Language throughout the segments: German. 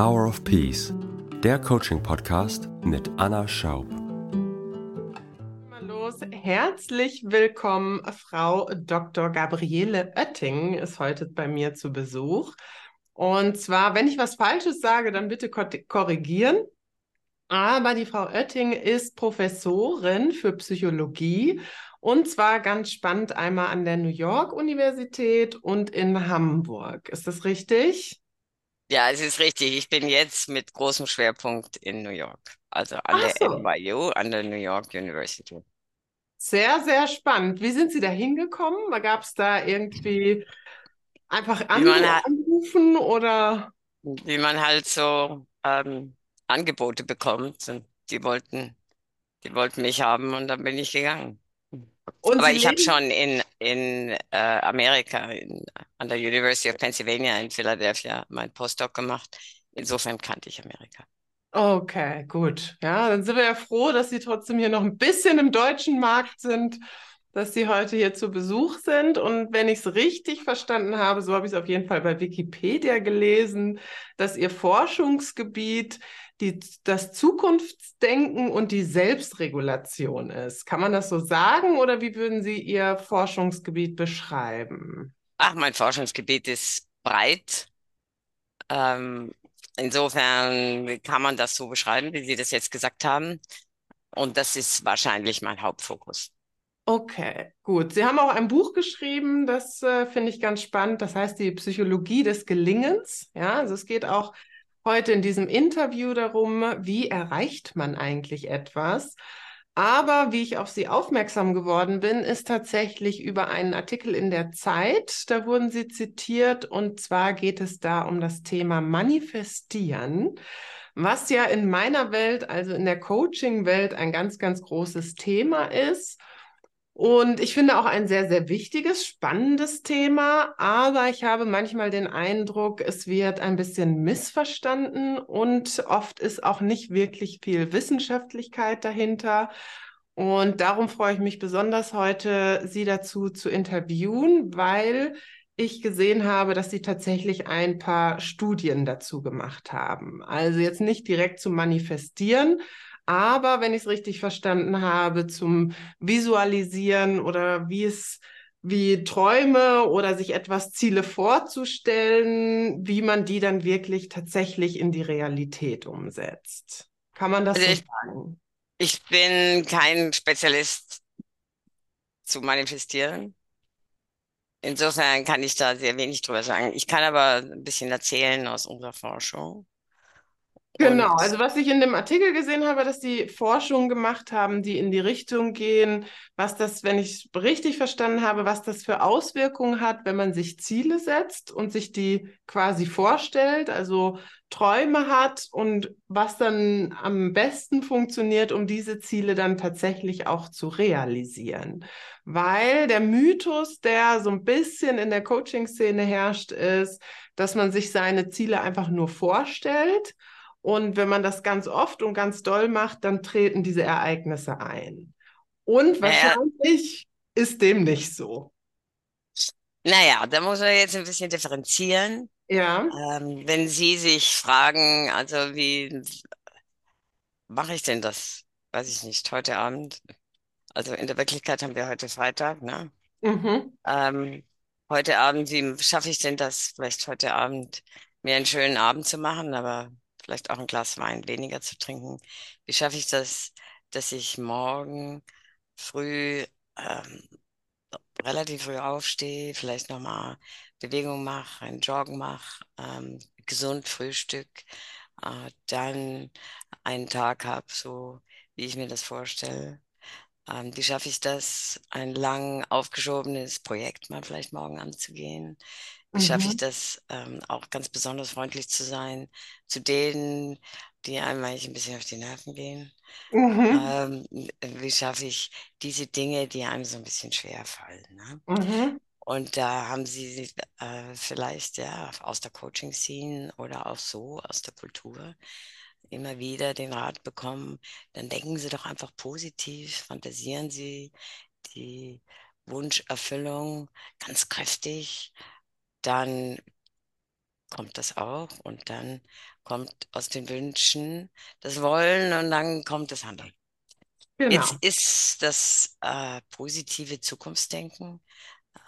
Power of Peace, der Coaching-Podcast mit Anna Schaub. Herzlich willkommen. Frau Dr. Gabriele Oetting ist heute bei mir zu Besuch. Und zwar, wenn ich was Falsches sage, dann bitte korrigieren. Aber die Frau Oetting ist Professorin für Psychologie und zwar ganz spannend einmal an der New York Universität und in Hamburg. Ist das richtig? Ja, es ist richtig. Ich bin jetzt mit großem Schwerpunkt in New York, also an Ach der so. NYU, an der New York University. Sehr, sehr spannend. Wie sind Sie da hingekommen? Gab es da irgendwie einfach anrufen oder? Wie man halt so ähm, Angebote bekommt. Und die wollten, die wollten mich haben und dann bin ich gegangen. Und Aber ich habe schon in, in äh, Amerika, in, an der University of Pennsylvania in Philadelphia, mein Postdoc gemacht. Insofern kannte ich Amerika. Okay, gut. Ja, dann sind wir ja froh, dass Sie trotzdem hier noch ein bisschen im deutschen Markt sind, dass Sie heute hier zu Besuch sind. Und wenn ich es richtig verstanden habe, so habe ich es auf jeden Fall bei Wikipedia gelesen, dass Ihr Forschungsgebiet die, das Zukunftsdenken und die Selbstregulation ist. Kann man das so sagen oder wie würden Sie Ihr Forschungsgebiet beschreiben? Ach, mein Forschungsgebiet ist breit. Ähm, insofern kann man das so beschreiben, wie Sie das jetzt gesagt haben. Und das ist wahrscheinlich mein Hauptfokus. Okay, gut. Sie haben auch ein Buch geschrieben, das äh, finde ich ganz spannend. Das heißt die Psychologie des Gelingens. Ja, also es geht auch heute in diesem Interview darum, wie erreicht man eigentlich etwas. Aber wie ich auf Sie aufmerksam geworden bin, ist tatsächlich über einen Artikel in der Zeit. Da wurden Sie zitiert und zwar geht es da um das Thema Manifestieren, was ja in meiner Welt, also in der Coaching-Welt, ein ganz, ganz großes Thema ist. Und ich finde auch ein sehr, sehr wichtiges, spannendes Thema, aber ich habe manchmal den Eindruck, es wird ein bisschen missverstanden und oft ist auch nicht wirklich viel Wissenschaftlichkeit dahinter. Und darum freue ich mich besonders heute, Sie dazu zu interviewen, weil ich gesehen habe, dass Sie tatsächlich ein paar Studien dazu gemacht haben. Also jetzt nicht direkt zu manifestieren, aber wenn ich es richtig verstanden habe, zum Visualisieren oder wie es wie Träume oder sich etwas Ziele vorzustellen, wie man die dann wirklich tatsächlich in die Realität umsetzt. Kann man das also so ich, sagen? Ich bin kein Spezialist zu manifestieren. Insofern kann ich da sehr wenig drüber sagen. Ich kann aber ein bisschen erzählen aus unserer Forschung. Genau, also was ich in dem Artikel gesehen habe, dass die Forschungen gemacht haben, die in die Richtung gehen, was das, wenn ich richtig verstanden habe, was das für Auswirkungen hat, wenn man sich Ziele setzt und sich die quasi vorstellt, also Träume hat und was dann am besten funktioniert, um diese Ziele dann tatsächlich auch zu realisieren. Weil der Mythos, der so ein bisschen in der Coaching-Szene herrscht, ist, dass man sich seine Ziele einfach nur vorstellt und wenn man das ganz oft und ganz doll macht, dann treten diese Ereignisse ein. Und wahrscheinlich naja. ist dem nicht so. Naja, da muss man jetzt ein bisschen differenzieren. Ja. Ähm, wenn Sie sich fragen, also wie mache ich denn das? Weiß ich nicht, heute Abend. Also in der Wirklichkeit haben wir heute Freitag, ne? Mhm. Ähm, heute Abend, wie schaffe ich denn das, vielleicht heute Abend mir einen schönen Abend zu machen, aber vielleicht auch ein Glas Wein weniger zu trinken. Wie schaffe ich das, dass ich morgen früh ähm, relativ früh aufstehe, vielleicht nochmal Bewegung mache, ein Joggen mache, ähm, gesund Frühstück, äh, dann einen Tag habe, so wie ich mir das vorstelle. Ähm, wie schaffe ich das, ein lang aufgeschobenes Projekt mal vielleicht morgen anzugehen? Wie schaffe ich mhm. das, ähm, auch ganz besonders freundlich zu sein zu denen, die einem eigentlich ein bisschen auf die Nerven gehen? Mhm. Ähm, wie schaffe ich diese Dinge, die einem so ein bisschen schwer fallen? Ne? Mhm. Und da haben Sie äh, vielleicht ja aus der Coaching-Scene oder auch so aus der Kultur immer wieder den Rat bekommen, dann denken Sie doch einfach positiv, fantasieren Sie die Wunscherfüllung ganz kräftig dann kommt das auch und dann kommt aus den Wünschen das Wollen und dann kommt das Handeln. Genau. Jetzt ist das äh, positive Zukunftsdenken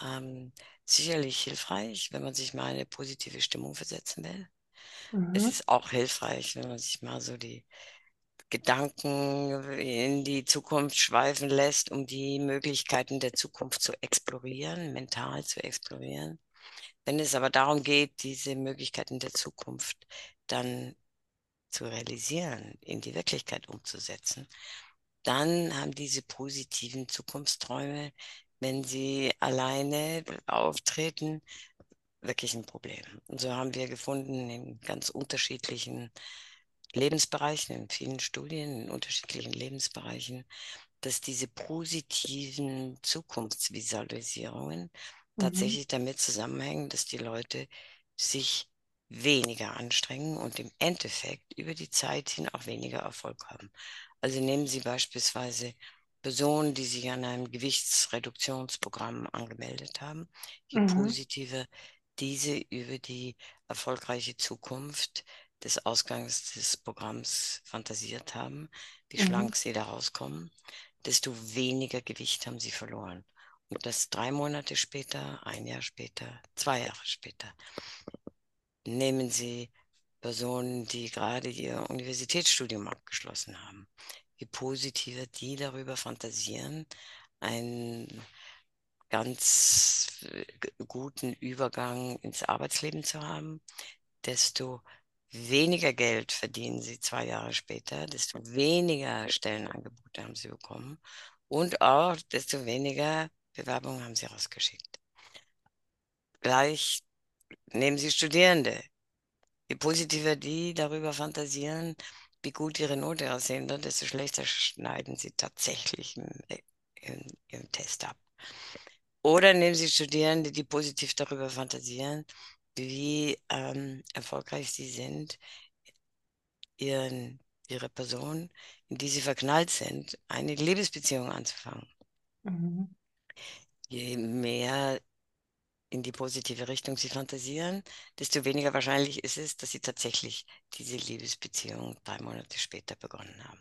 ähm, sicherlich hilfreich, wenn man sich mal eine positive Stimmung versetzen will. Mhm. Es ist auch hilfreich, wenn man sich mal so die Gedanken in die Zukunft schweifen lässt, um die Möglichkeiten der Zukunft zu explorieren, mental zu explorieren. Wenn es aber darum geht, diese Möglichkeiten der Zukunft dann zu realisieren, in die Wirklichkeit umzusetzen, dann haben diese positiven Zukunftsträume, wenn sie alleine auftreten, wirklich ein Problem. Und so haben wir gefunden in ganz unterschiedlichen Lebensbereichen, in vielen Studien, in unterschiedlichen Lebensbereichen, dass diese positiven Zukunftsvisualisierungen mhm. tatsächlich damit zusammenhängen, dass die Leute sich weniger anstrengen und im Endeffekt über die Zeit hin auch weniger Erfolg haben. Also nehmen Sie beispielsweise Personen, die sich an einem Gewichtsreduktionsprogramm angemeldet haben. Je mhm. positiver diese über die erfolgreiche Zukunft des Ausgangs des Programms fantasiert haben, wie mhm. schlank sie da rauskommen, desto weniger Gewicht haben sie verloren. Das drei Monate später, ein Jahr später, zwei Jahre später. Nehmen Sie Personen, die gerade ihr Universitätsstudium abgeschlossen haben, wie positiver die darüber fantasieren, einen ganz äh, guten Übergang ins Arbeitsleben zu haben, desto weniger Geld verdienen sie zwei Jahre später, desto weniger Stellenangebote haben sie bekommen und auch desto weniger Bewerbungen haben sie rausgeschickt. Gleich nehmen Sie Studierende. Je positiver die darüber fantasieren, wie gut ihre Note aussehen wird, desto schlechter schneiden sie tatsächlich im, im, im Test ab. Oder nehmen Sie Studierende, die positiv darüber fantasieren, wie ähm, erfolgreich sie sind, ihren, ihre Person, in die sie verknallt sind, eine Liebesbeziehung anzufangen. Mhm. Je mehr in die positive Richtung sie fantasieren, desto weniger wahrscheinlich ist es, dass sie tatsächlich diese Liebesbeziehung drei Monate später begonnen haben.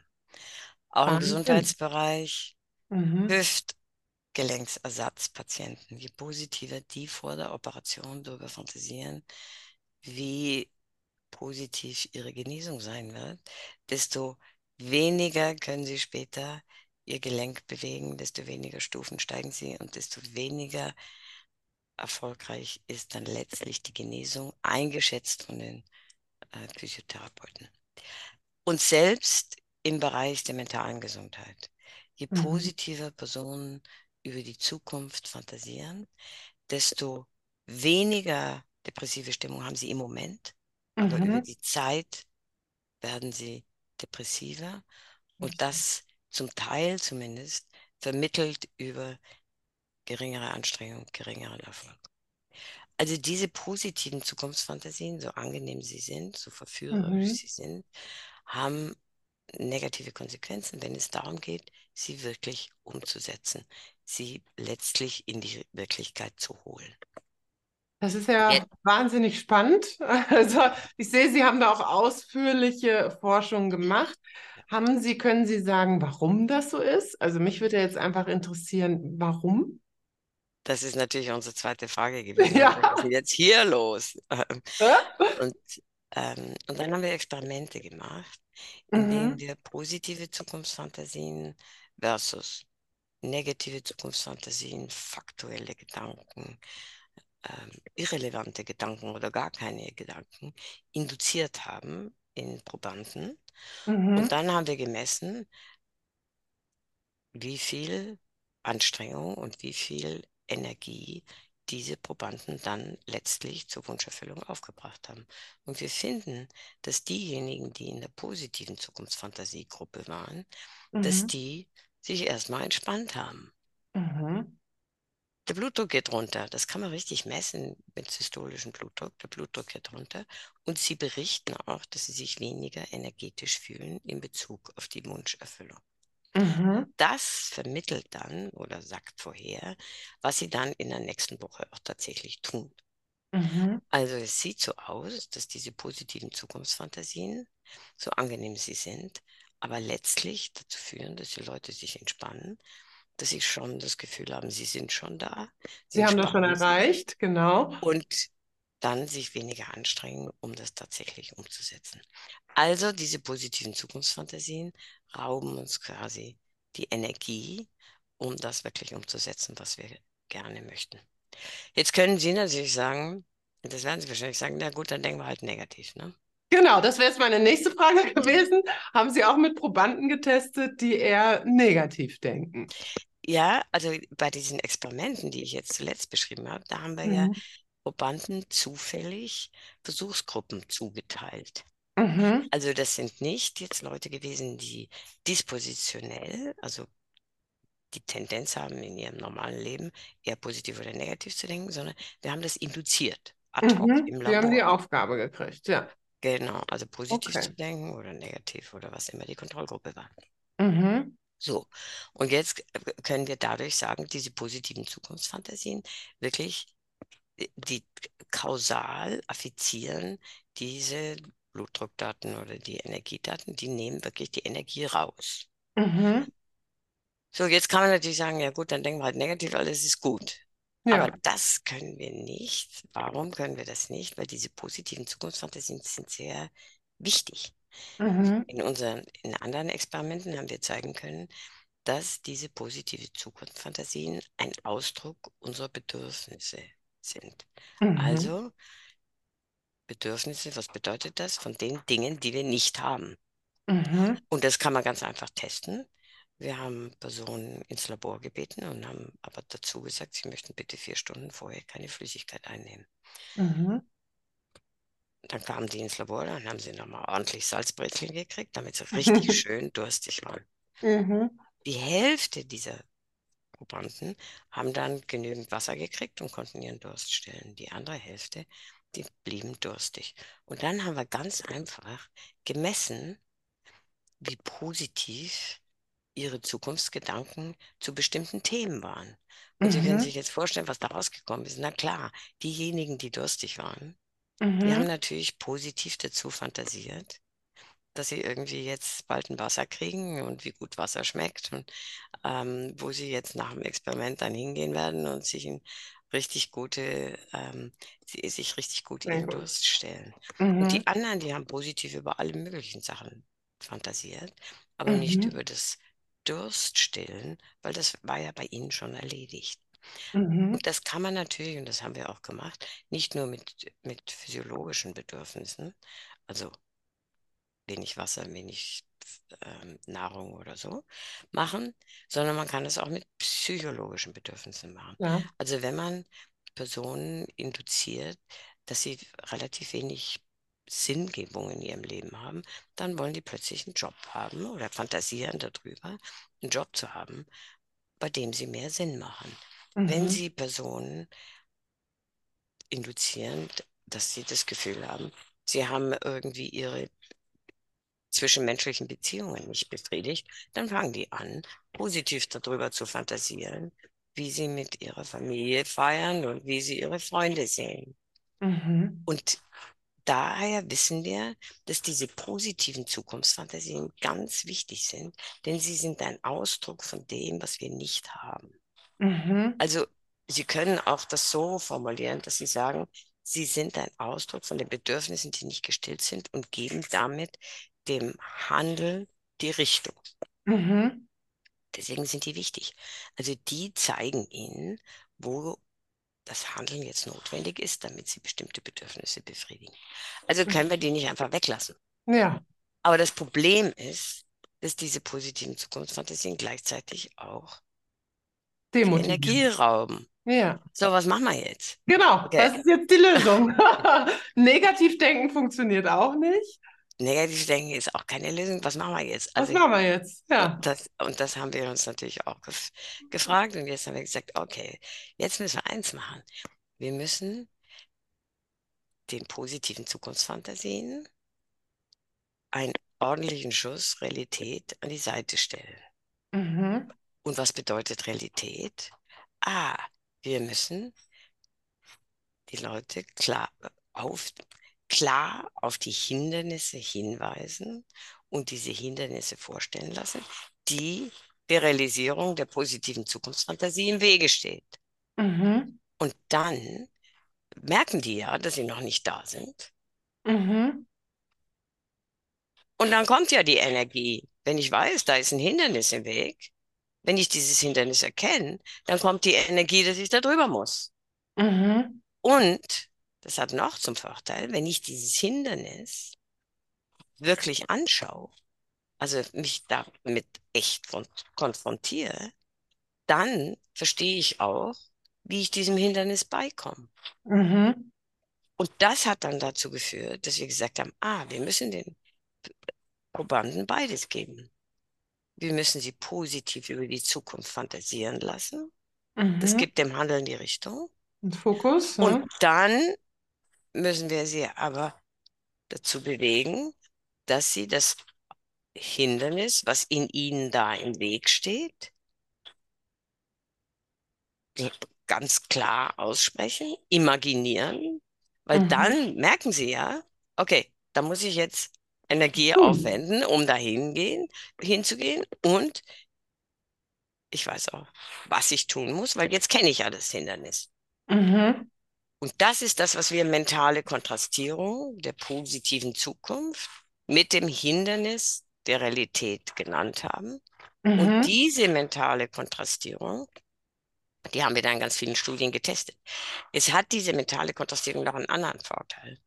Auch im Gesundheitsbereich, mhm. Hüft- Gelenksersatzpatienten, je positiver die vor der Operation darüber fantasieren, wie positiv ihre Genesung sein wird, desto weniger können sie später ihr Gelenk bewegen, desto weniger Stufen steigen sie und desto weniger erfolgreich ist dann letztlich die Genesung, eingeschätzt von den äh, Physiotherapeuten. Und selbst im Bereich der mentalen Gesundheit. Je mhm. positiver Personen über die Zukunft fantasieren, desto weniger depressive Stimmung haben sie im Moment, mhm. aber über die Zeit werden sie depressiver und das zum Teil zumindest vermittelt über geringere Anstrengung, geringeren Erfolg. Also diese positiven Zukunftsfantasien, so angenehm sie sind, so verführerisch mhm. sie sind, haben negative Konsequenzen, wenn es darum geht, sie wirklich umzusetzen, sie letztlich in die Wirklichkeit zu holen. Das ist ja, ja, wahnsinnig spannend. Also ich sehe, Sie haben da auch ausführliche Forschung gemacht. Haben Sie, können Sie sagen, warum das so ist? Also mich würde jetzt einfach interessieren, warum? Das ist natürlich unsere zweite Frage gewesen. Ja. Was ist jetzt hier los? Und, ähm, und dann haben wir Experimente gemacht, in denen mhm. wir positive Zukunftsfantasien versus negative Zukunftsfantasien, faktuelle Gedanken, ähm, irrelevante Gedanken oder gar keine Gedanken induziert haben in Probanden. Mhm. Und dann haben wir gemessen, wie viel Anstrengung und wie viel Energie diese Probanden dann letztlich zur Wunscherfüllung aufgebracht haben. Und wir finden, dass diejenigen, die in der positiven Zukunftsfantasiegruppe waren, mhm. dass die sich erstmal entspannt haben. Mhm. Der Blutdruck geht runter. Das kann man richtig messen mit systolischem Blutdruck. Der Blutdruck geht runter. Und sie berichten auch, dass sie sich weniger energetisch fühlen in Bezug auf die Wunscherfüllung. Mhm. Das vermittelt dann oder sagt vorher, was sie dann in der nächsten Woche auch tatsächlich tun. Mhm. Also es sieht so aus, dass diese positiven Zukunftsfantasien, so angenehm sie sind, aber letztlich dazu führen, dass die Leute sich entspannen, dass sie schon das Gefühl haben, sie sind schon da. Sie, sie haben das schon erreicht, genau. Und dann sich weniger anstrengen, um das tatsächlich umzusetzen. Also diese positiven Zukunftsfantasien rauben uns quasi die Energie, um das wirklich umzusetzen, was wir gerne möchten. Jetzt können Sie natürlich sagen, das werden Sie wahrscheinlich sagen, na gut, dann denken wir halt negativ, ne? Genau, das wäre jetzt meine nächste Frage gewesen. Haben Sie auch mit Probanden getestet, die eher negativ denken? Ja, also bei diesen Experimenten, die ich jetzt zuletzt beschrieben habe, da haben wir mhm. ja Probanden zufällig Versuchsgruppen zugeteilt. Mhm. Also das sind nicht jetzt Leute gewesen, die dispositionell, also die Tendenz haben, in ihrem normalen Leben eher positiv oder negativ zu denken, sondern wir haben das induziert, ad hoc mhm. im Labor. Wir haben die Aufgabe gekriegt, ja. Genau, also positiv okay. zu denken oder negativ oder was immer die Kontrollgruppe war. Mhm. So, und jetzt können wir dadurch sagen, diese positiven Zukunftsfantasien wirklich äh, die kausal affizieren diese Blutdruckdaten oder die Energiedaten, die nehmen wirklich die Energie raus. Mhm. So, jetzt kann man natürlich sagen, ja gut, dann denken wir halt negativ, alles ist gut. Ja. Aber das können wir nicht. Warum können wir das nicht? Weil diese positiven Zukunftsfantasien sind sehr wichtig. Mhm. In unseren in anderen Experimenten haben wir zeigen können, dass diese positive Zukunftsfantasien ein Ausdruck unserer Bedürfnisse sind. Mhm. Also Bedürfnisse, was bedeutet das? Von den Dingen, die wir nicht haben. Mhm. Und das kann man ganz einfach testen. Wir haben Personen ins Labor gebeten und haben aber dazu gesagt, sie möchten bitte vier Stunden vorher keine Flüssigkeit einnehmen. Mhm. Dann kamen die ins Labor, dann haben sie nochmal ordentlich Salzbrezeln gekriegt, damit sie richtig schön durstig waren. Mhm. Die Hälfte dieser Probanden haben dann genügend Wasser gekriegt und konnten ihren Durst stillen. Die andere Hälfte, die blieben durstig. Und dann haben wir ganz einfach gemessen, wie positiv ihre Zukunftsgedanken zu bestimmten Themen waren. Und mhm. Sie können sich jetzt vorstellen, was da rausgekommen ist. Na klar, diejenigen, die durstig waren, mhm. die haben natürlich positiv dazu fantasiert, dass sie irgendwie jetzt bald ein Wasser kriegen und wie gut Wasser schmeckt und ähm, wo sie jetzt nach dem Experiment dann hingehen werden und sich ein richtig gute, ähm, sich richtig gut ihren Durst stellen. Mhm. Und die anderen, die haben positiv über alle möglichen Sachen fantasiert, aber mhm. nicht über das Durst stillen, weil das war ja bei Ihnen schon erledigt. Mhm. Und das kann man natürlich, und das haben wir auch gemacht, nicht nur mit, mit physiologischen Bedürfnissen, also wenig Wasser, wenig ähm, Nahrung oder so machen, sondern man kann es auch mit psychologischen Bedürfnissen machen. Ja. Also wenn man Personen induziert, dass sie relativ wenig Sinngebung in ihrem Leben haben, dann wollen die plötzlich einen Job haben oder fantasieren darüber, einen Job zu haben, bei dem sie mehr Sinn machen. Mhm. Wenn sie Personen induzieren, dass sie das Gefühl haben, sie haben irgendwie ihre zwischenmenschlichen Beziehungen nicht befriedigt, dann fangen die an, positiv darüber zu fantasieren, wie sie mit ihrer Familie feiern und wie sie ihre Freunde sehen. Mhm. Und daher wissen wir, dass diese positiven Zukunftsfantasien ganz wichtig sind, denn sie sind ein Ausdruck von dem, was wir nicht haben. Mhm. Also Sie können auch das so formulieren, dass Sie sagen, Sie sind ein Ausdruck von den Bedürfnissen, die nicht gestillt sind und geben damit dem Handel die Richtung. Mhm. Deswegen sind die wichtig. Also die zeigen Ihnen, wo das Handeln jetzt notwendig ist, damit sie bestimmte Bedürfnisse befriedigen. Also können wir die nicht einfach weglassen. Ja. Aber das Problem ist, dass diese positiven Zukunftsfantasien gleichzeitig auch Energie rauben. Ja. So, was machen wir jetzt? Genau, okay. das ist jetzt die Lösung. Negativdenken funktioniert auch nicht. Negativdenken ist auch keine Lösung. Was machen wir jetzt? Also, was machen wir jetzt? Ja. Und das, und das haben wir uns natürlich auch gef gefragt. Und jetzt haben wir gesagt, okay, jetzt müssen wir eins machen. Wir müssen den positiven Zukunftsfantasien einen ordentlichen Schuss Realität an die Seite stellen. Mhm. Und was bedeutet Realität? Ah, wir müssen die Leute klar auf, klar auf die Hindernisse hinweisen und diese Hindernisse vorstellen lassen, die der Realisierung der positiven Zukunftsfantasie im Wege steht. Mhm. Und dann merken die ja, dass sie noch nicht da sind. Mhm. Und dann kommt ja die Energie. Wenn ich weiß, da ist ein Hindernis im Weg, wenn ich dieses Hindernis erkenne, dann kommt die Energie, dass ich da drüber muss. Mhm. Und das hat noch zum Vorteil, wenn ich dieses Hindernis wirklich anschaue, also mich damit echt konfrontiere, dann verstehe ich auch, wie ich diesem Hindernis beikomme. Mhm. Und das hat dann dazu geführt, dass wir gesagt haben, ah, wir müssen den Probanden beides geben. Wir müssen sie positiv über die Zukunft fantasieren lassen. Mhm. Das gibt dem Handeln die Richtung. Und Fokus. Ja. Und dann müssen wir sie aber dazu bewegen, dass sie das Hindernis, was in ihnen da im Weg steht, ganz klar aussprechen, imaginieren, weil mhm. dann merken sie ja, okay, da muss ich jetzt Energie mhm. aufwenden, um dahin gehen, hinzugehen und ich weiß auch, was ich tun muss, weil jetzt kenne ich ja das Hindernis. Mhm. Und das ist das, was wir mentale Kontrastierung der positiven Zukunft mit dem Hindernis der Realität genannt haben. Mhm. Und diese mentale Kontrastierung, die haben wir dann in ganz vielen Studien getestet. Es hat diese mentale Kontrastierung noch einen anderen Vorteil.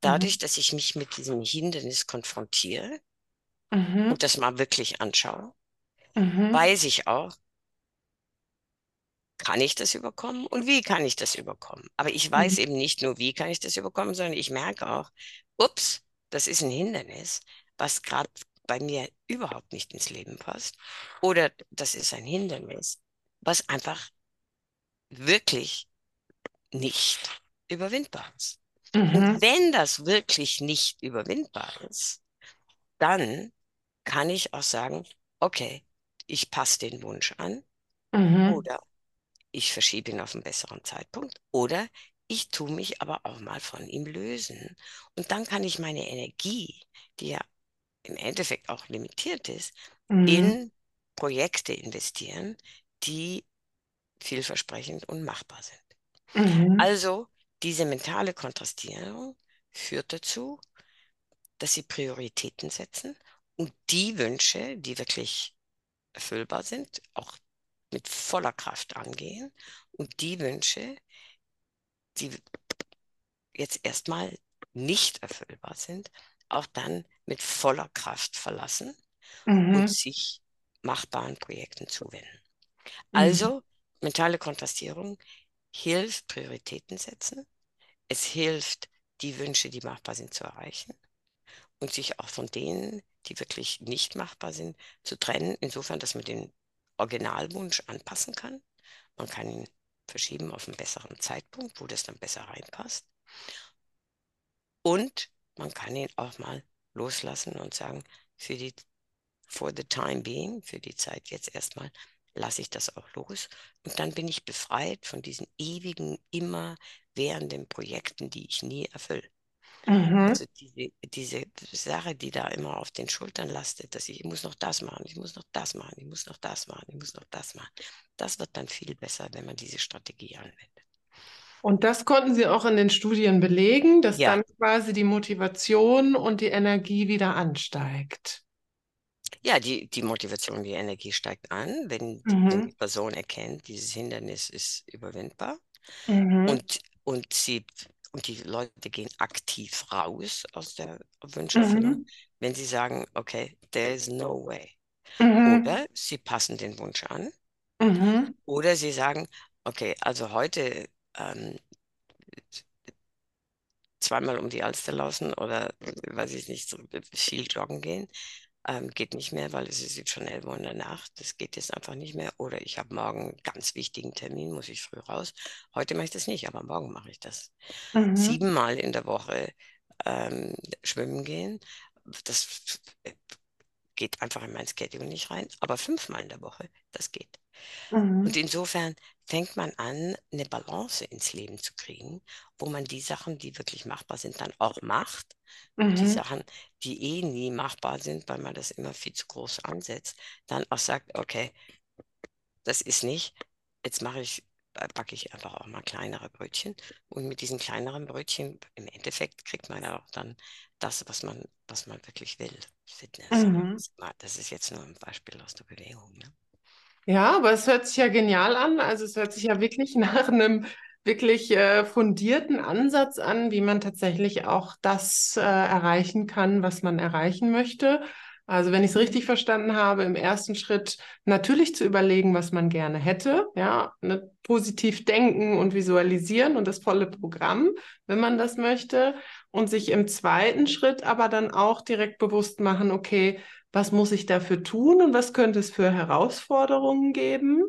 Dadurch, mhm. dass ich mich mit diesem Hindernis konfrontiere mhm. und das mal wirklich anschaue, mhm. weiß ich auch, kann ich das überkommen und wie kann ich das überkommen? Aber ich weiß mhm. eben nicht nur, wie kann ich das überkommen, sondern ich merke auch, ups, das ist ein Hindernis, was gerade bei mir überhaupt nicht ins Leben passt. Oder das ist ein Hindernis, was einfach wirklich nicht überwindbar ist. Mhm. Und wenn das wirklich nicht überwindbar ist, dann kann ich auch sagen, okay, ich passe den Wunsch an mhm. oder ich verschiebe ihn auf einen besseren Zeitpunkt oder ich tue mich aber auch mal von ihm lösen. Und dann kann ich meine Energie, die ja im Endeffekt auch limitiert ist, mhm. in Projekte investieren, die vielversprechend und machbar sind. Mhm. Also diese mentale Kontrastierung führt dazu, dass sie Prioritäten setzen und die Wünsche, die wirklich erfüllbar sind, auch mit voller Kraft angehen und die Wünsche, die jetzt erstmal nicht erfüllbar sind, auch dann mit voller Kraft verlassen mhm. und sich machbaren Projekten zuwenden. Mhm. Also mentale Kontrastierung hilft Prioritäten setzen. Es hilft, die Wünsche, die machbar sind, zu erreichen und sich auch von denen, die wirklich nicht machbar sind, zu trennen, insofern, dass man den Originalwunsch anpassen kann. Man kann ihn verschieben auf einen besseren Zeitpunkt, wo das dann besser reinpasst. Und man kann ihn auch mal loslassen und sagen, für die, for the time being, für die Zeit jetzt erstmal, lasse ich das auch los. Und dann bin ich befreit von diesen ewigen, immer währenden Projekten, die ich nie erfülle. Mhm. Also diese, diese Sache, die da immer auf den Schultern lastet, dass ich, ich muss noch das machen, ich muss noch das machen, ich muss noch das machen, ich muss noch das machen. Das wird dann viel besser, wenn man diese Strategie anwendet. Und das konnten Sie auch in den Studien belegen, dass ja. dann quasi die Motivation und die Energie wieder ansteigt. Ja, die, die Motivation, die Energie steigt an, wenn, mhm. wenn die Person erkennt, dieses Hindernis ist überwindbar. Mhm. Und, und sie und die Leute gehen aktiv raus aus der Wünscherfüllung, mhm. wenn sie sagen, okay, there is no way. Mhm. Oder sie passen den Wunsch an. Mhm. Oder sie sagen, okay, also heute ähm, zweimal um die Alster laufen oder weiß ich nicht, so viel joggen gehen. Ähm, geht nicht mehr, weil es ist jetzt schon 11 Uhr in der Nacht. Das geht jetzt einfach nicht mehr. Oder ich habe morgen einen ganz wichtigen Termin, muss ich früh raus. Heute mache ich das nicht, aber morgen mache ich das. Mhm. Siebenmal in der Woche ähm, schwimmen gehen. Das geht einfach in mein Schedule nicht rein. Aber fünfmal in der Woche, das geht. Mhm. Und insofern fängt man an, eine Balance ins Leben zu kriegen, wo man die Sachen, die wirklich machbar sind, dann auch macht. Mhm. Die Sachen, die eh nie machbar sind, weil man das immer viel zu groß ansetzt, dann auch sagt, okay, das ist nicht, jetzt mache ich, backe ich einfach auch mal kleinere Brötchen. Und mit diesen kleineren Brötchen, im Endeffekt kriegt man ja auch dann das, was man, was man wirklich will. Fitness. Mhm. Das ist jetzt nur ein Beispiel aus der Bewegung. Ne? Ja, aber es hört sich ja genial an. Also es hört sich ja wirklich nach einem wirklich äh, fundierten Ansatz an, wie man tatsächlich auch das äh, erreichen kann, was man erreichen möchte. Also wenn ich es richtig verstanden habe, im ersten Schritt natürlich zu überlegen, was man gerne hätte, ja, ne, positiv denken und visualisieren und das volle Programm, wenn man das möchte. Und sich im zweiten Schritt aber dann auch direkt bewusst machen, okay, was muss ich dafür tun und was könnte es für Herausforderungen geben?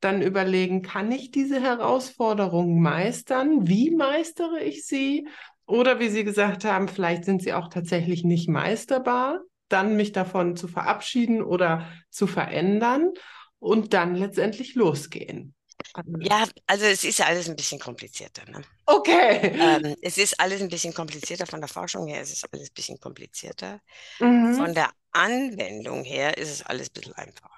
Dann überlegen, kann ich diese Herausforderungen meistern? Wie meistere ich sie? Oder wie Sie gesagt haben, vielleicht sind sie auch tatsächlich nicht meisterbar dann mich davon zu verabschieden oder zu verändern und dann letztendlich losgehen. Ja, also es ist alles ein bisschen komplizierter. Ne? Okay. Ähm, es ist alles ein bisschen komplizierter von der Forschung her, es ist alles ein bisschen komplizierter. Mhm. Von der Anwendung her ist es alles ein bisschen einfacher.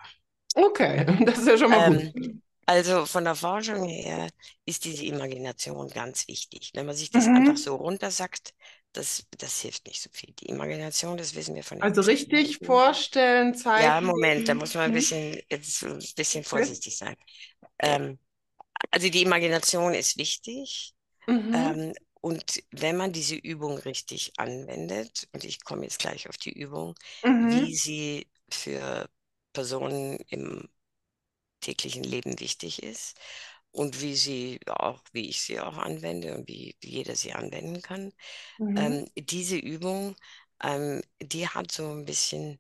Okay, das ist ja schon mal ähm, gut. Also von der Forschung her ist diese Imagination ganz wichtig. Wenn man sich das mhm. einfach so runtersackt, das, das hilft nicht so viel. Die Imagination, das wissen wir von Also richtig vorstellen, zeigen. Ja, Moment, da muss man ein bisschen, jetzt ein bisschen vorsichtig sein. Ähm, also die Imagination ist wichtig. Mhm. Ähm, und wenn man diese Übung richtig anwendet, und ich komme jetzt gleich auf die Übung, mhm. wie sie für Personen im täglichen Leben wichtig ist, und wie sie auch, wie ich sie auch anwende und wie, jeder sie anwenden kann. Mhm. Ähm, diese Übung, ähm, die hat so ein bisschen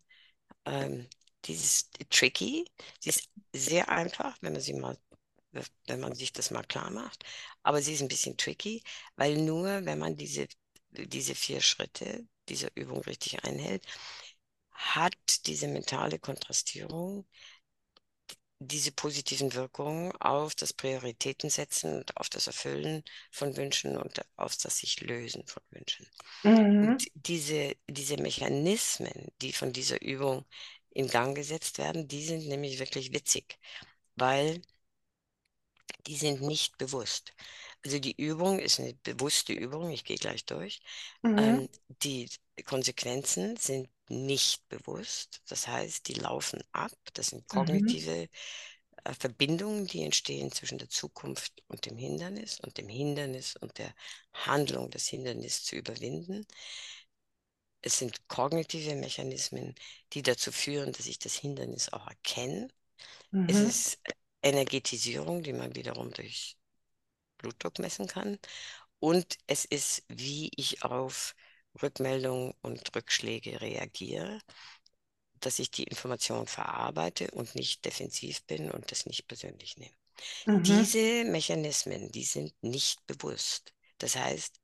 ähm, dieses Tricky. Sie ist sehr einfach, wenn man sie mal, wenn man sich das mal klar macht. Aber sie ist ein bisschen tricky, weil nur wenn man diese, diese vier Schritte dieser Übung richtig einhält, hat diese mentale Kontrastierung diese positiven Wirkungen auf das Prioritätensetzen und auf das Erfüllen von Wünschen und auf das sich lösen von Wünschen. Mhm. Diese, diese Mechanismen, die von dieser Übung in Gang gesetzt werden, die sind nämlich wirklich witzig, weil die sind nicht bewusst. Also die Übung ist eine bewusste Übung, ich gehe gleich durch. Mhm. Ähm, die Konsequenzen sind nicht bewusst. Das heißt, die laufen ab. Das sind mhm. kognitive mhm. Verbindungen, die entstehen zwischen der Zukunft und dem Hindernis und dem Hindernis und der Handlung, das Hindernis zu überwinden. Es sind kognitive Mechanismen, die dazu führen, dass ich das Hindernis auch erkenne. Mhm. Es ist Energetisierung, die man wiederum durch Blutdruck messen kann. Und es ist, wie ich auf Rückmeldungen und Rückschläge reagiere, dass ich die Information verarbeite und nicht defensiv bin und das nicht persönlich nehme. Mhm. Diese Mechanismen, die sind nicht bewusst. Das heißt,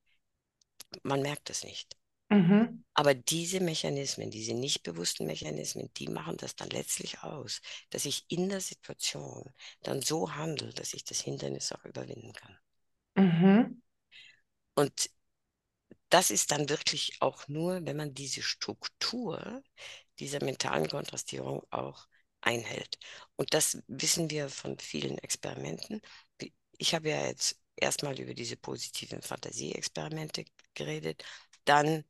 man merkt es nicht. Mhm. Aber diese Mechanismen, diese nicht bewussten Mechanismen, die machen das dann letztlich aus, dass ich in der Situation dann so handle, dass ich das Hindernis auch überwinden kann. Mhm. Und das ist dann wirklich auch nur, wenn man diese Struktur dieser mentalen Kontrastierung auch einhält. Und das wissen wir von vielen Experimenten. Ich habe ja jetzt erstmal über diese positiven Fantasieexperimente geredet, dann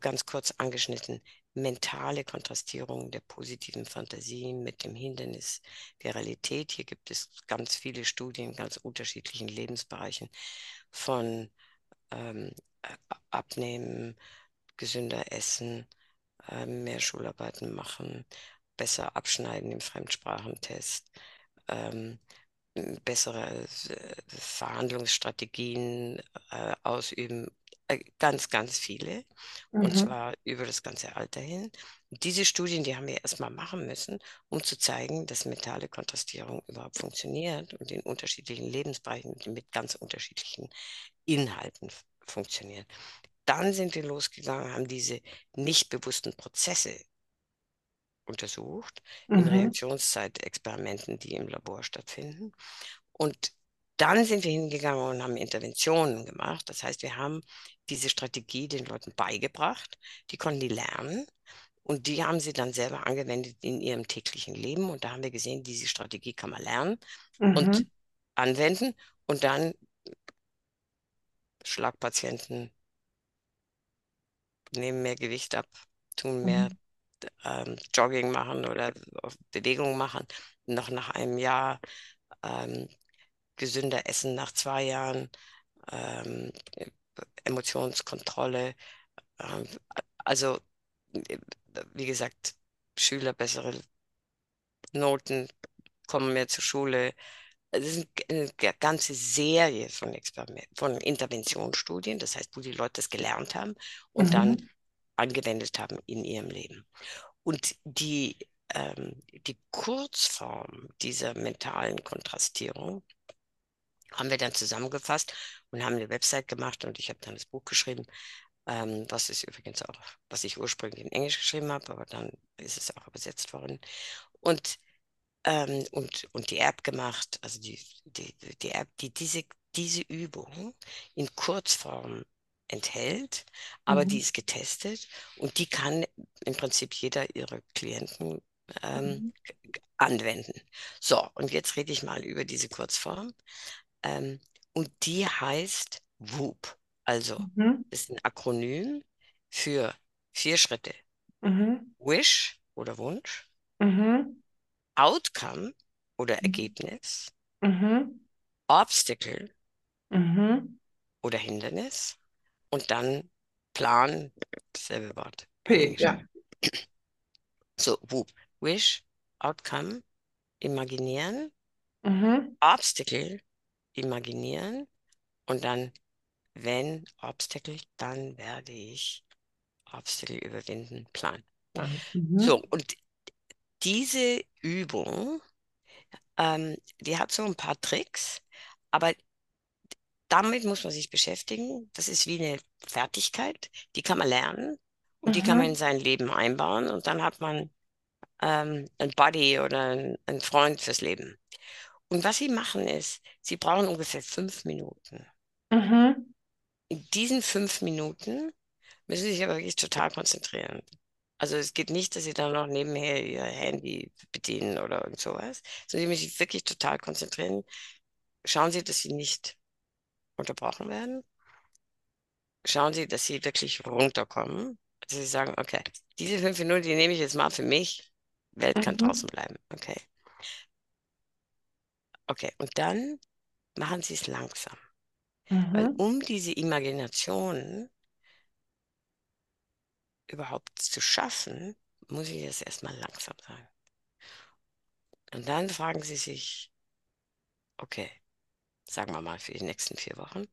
ganz kurz angeschnitten mentale Kontrastierung der positiven Fantasie mit dem Hindernis der Realität. Hier gibt es ganz viele Studien in ganz unterschiedlichen Lebensbereichen von ähm, abnehmen, gesünder essen, äh, mehr Schularbeiten machen, besser abschneiden im Fremdsprachentest, ähm, bessere äh, Verhandlungsstrategien äh, ausüben, ganz, ganz viele, mhm. und zwar über das ganze Alter hin. Und diese Studien, die haben wir erstmal machen müssen, um zu zeigen, dass mentale Kontrastierung überhaupt funktioniert und in unterschiedlichen Lebensbereichen mit ganz unterschiedlichen Inhalten funktioniert. Dann sind wir losgegangen, haben diese nicht bewussten Prozesse untersucht mhm. in Reaktionszeitexperimenten, die im Labor stattfinden. Und dann sind wir hingegangen und haben Interventionen gemacht. Das heißt, wir haben diese Strategie den Leuten beigebracht. Die konnten die lernen. Und die haben sie dann selber angewendet in ihrem täglichen Leben. Und da haben wir gesehen, diese Strategie kann man lernen mhm. und anwenden. Und dann Schlagpatienten nehmen mehr Gewicht ab, tun mehr mhm. ähm, Jogging machen oder Bewegung machen. Noch nach einem Jahr ähm, gesünder essen nach zwei Jahren, ähm, Emotionskontrolle. Ähm, also, wie gesagt, Schüler bessere Noten, kommen mehr zur Schule. Es ist eine ganze Serie von, Experiment von Interventionsstudien, das heißt, wo die Leute das gelernt haben und mhm. dann angewendet haben in ihrem Leben. Und die, ähm, die Kurzform dieser mentalen Kontrastierung haben wir dann zusammengefasst und haben eine Website gemacht und ich habe dann das Buch geschrieben, ähm, was ist übrigens auch, was ich ursprünglich in Englisch geschrieben habe, aber dann ist es auch übersetzt worden. Und, ähm, und, und die App gemacht, also die, die, die App, die diese, diese Übung in Kurzform enthält, aber mhm. die ist getestet und die kann im Prinzip jeder ihrer Klienten ähm, mhm. anwenden. So, und jetzt rede ich mal über diese Kurzform. Ähm, und die heißt WOOP. Also mhm. ist ein Akronym für vier Schritte. Mhm. Wish oder Wunsch. Mhm. Outcome oder mhm. Ergebnis. Mhm. Obstacle mhm. oder Hindernis. Und dann Plan, selbe Wort. P, ja. So, Whoop. Wish, Outcome, imaginieren. Obstacle, imaginieren und dann, wenn Obstacle, dann werde ich Obstacle überwinden, Plan. Mhm. So, und diese Übung, ähm, die hat so ein paar Tricks, aber damit muss man sich beschäftigen. Das ist wie eine Fertigkeit, die kann man lernen und mhm. die kann man in sein Leben einbauen und dann hat man ähm, ein Buddy oder einen Freund fürs Leben. Und was sie machen ist, sie brauchen ungefähr fünf Minuten. Mhm. In diesen fünf Minuten müssen sie sich aber wirklich total konzentrieren. Also es geht nicht, dass sie dann noch nebenher ihr Handy bedienen oder irgend sowas, sondern sie müssen sich wirklich total konzentrieren. Schauen Sie, dass sie nicht unterbrochen werden. Schauen Sie, dass sie wirklich runterkommen. Dass sie sagen, okay, diese fünf Minuten, die nehme ich jetzt mal für mich. Welt kann mhm. draußen bleiben. Okay. Okay, und dann machen Sie es langsam. Mhm. Weil um diese Imagination überhaupt zu schaffen, muss ich es erstmal langsam sein. Und dann fragen Sie sich, okay, sagen wir mal für die nächsten vier Wochen,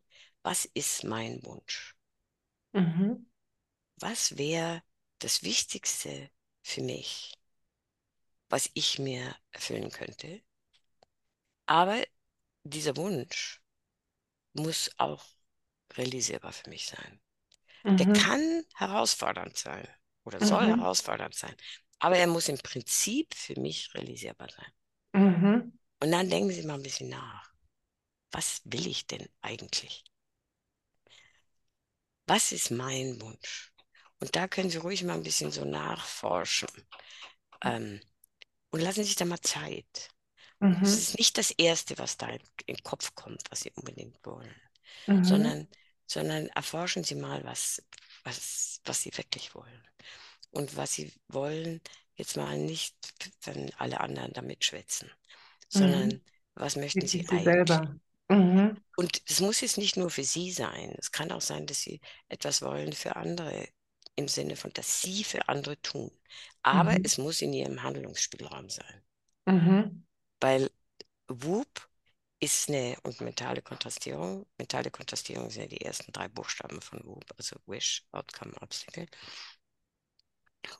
was ist mein Wunsch? Mhm. Was wäre das Wichtigste für mich, was ich mir erfüllen könnte? Aber dieser Wunsch muss auch realisierbar für mich sein. Mhm. Der kann herausfordernd sein oder soll mhm. herausfordernd sein, aber er muss im Prinzip für mich realisierbar sein. Mhm. Und dann denken Sie mal ein bisschen nach. Was will ich denn eigentlich? Was ist mein Wunsch? Und da können Sie ruhig mal ein bisschen so nachforschen. Ähm, und lassen Sie sich da mal Zeit. Mhm. Es ist nicht das Erste, was da in den Kopf kommt, was Sie unbedingt wollen, mhm. sondern, sondern erforschen Sie mal, was, was, was Sie wirklich wollen. Und was Sie wollen, jetzt mal nicht, wenn alle anderen damit schwätzen, sondern mhm. was möchten Sie, Sie eigentlich? Selber. Mhm. Und es muss jetzt nicht nur für Sie sein. Es kann auch sein, dass Sie etwas wollen für andere, im Sinne von, dass Sie für andere tun. Aber mhm. es muss in Ihrem Handlungsspielraum sein. Mhm. Weil WOOP ist eine und mentale Kontrastierung. Mentale Kontrastierung sind ja die ersten drei Buchstaben von WOOP, also Wish, Outcome, Obstacle.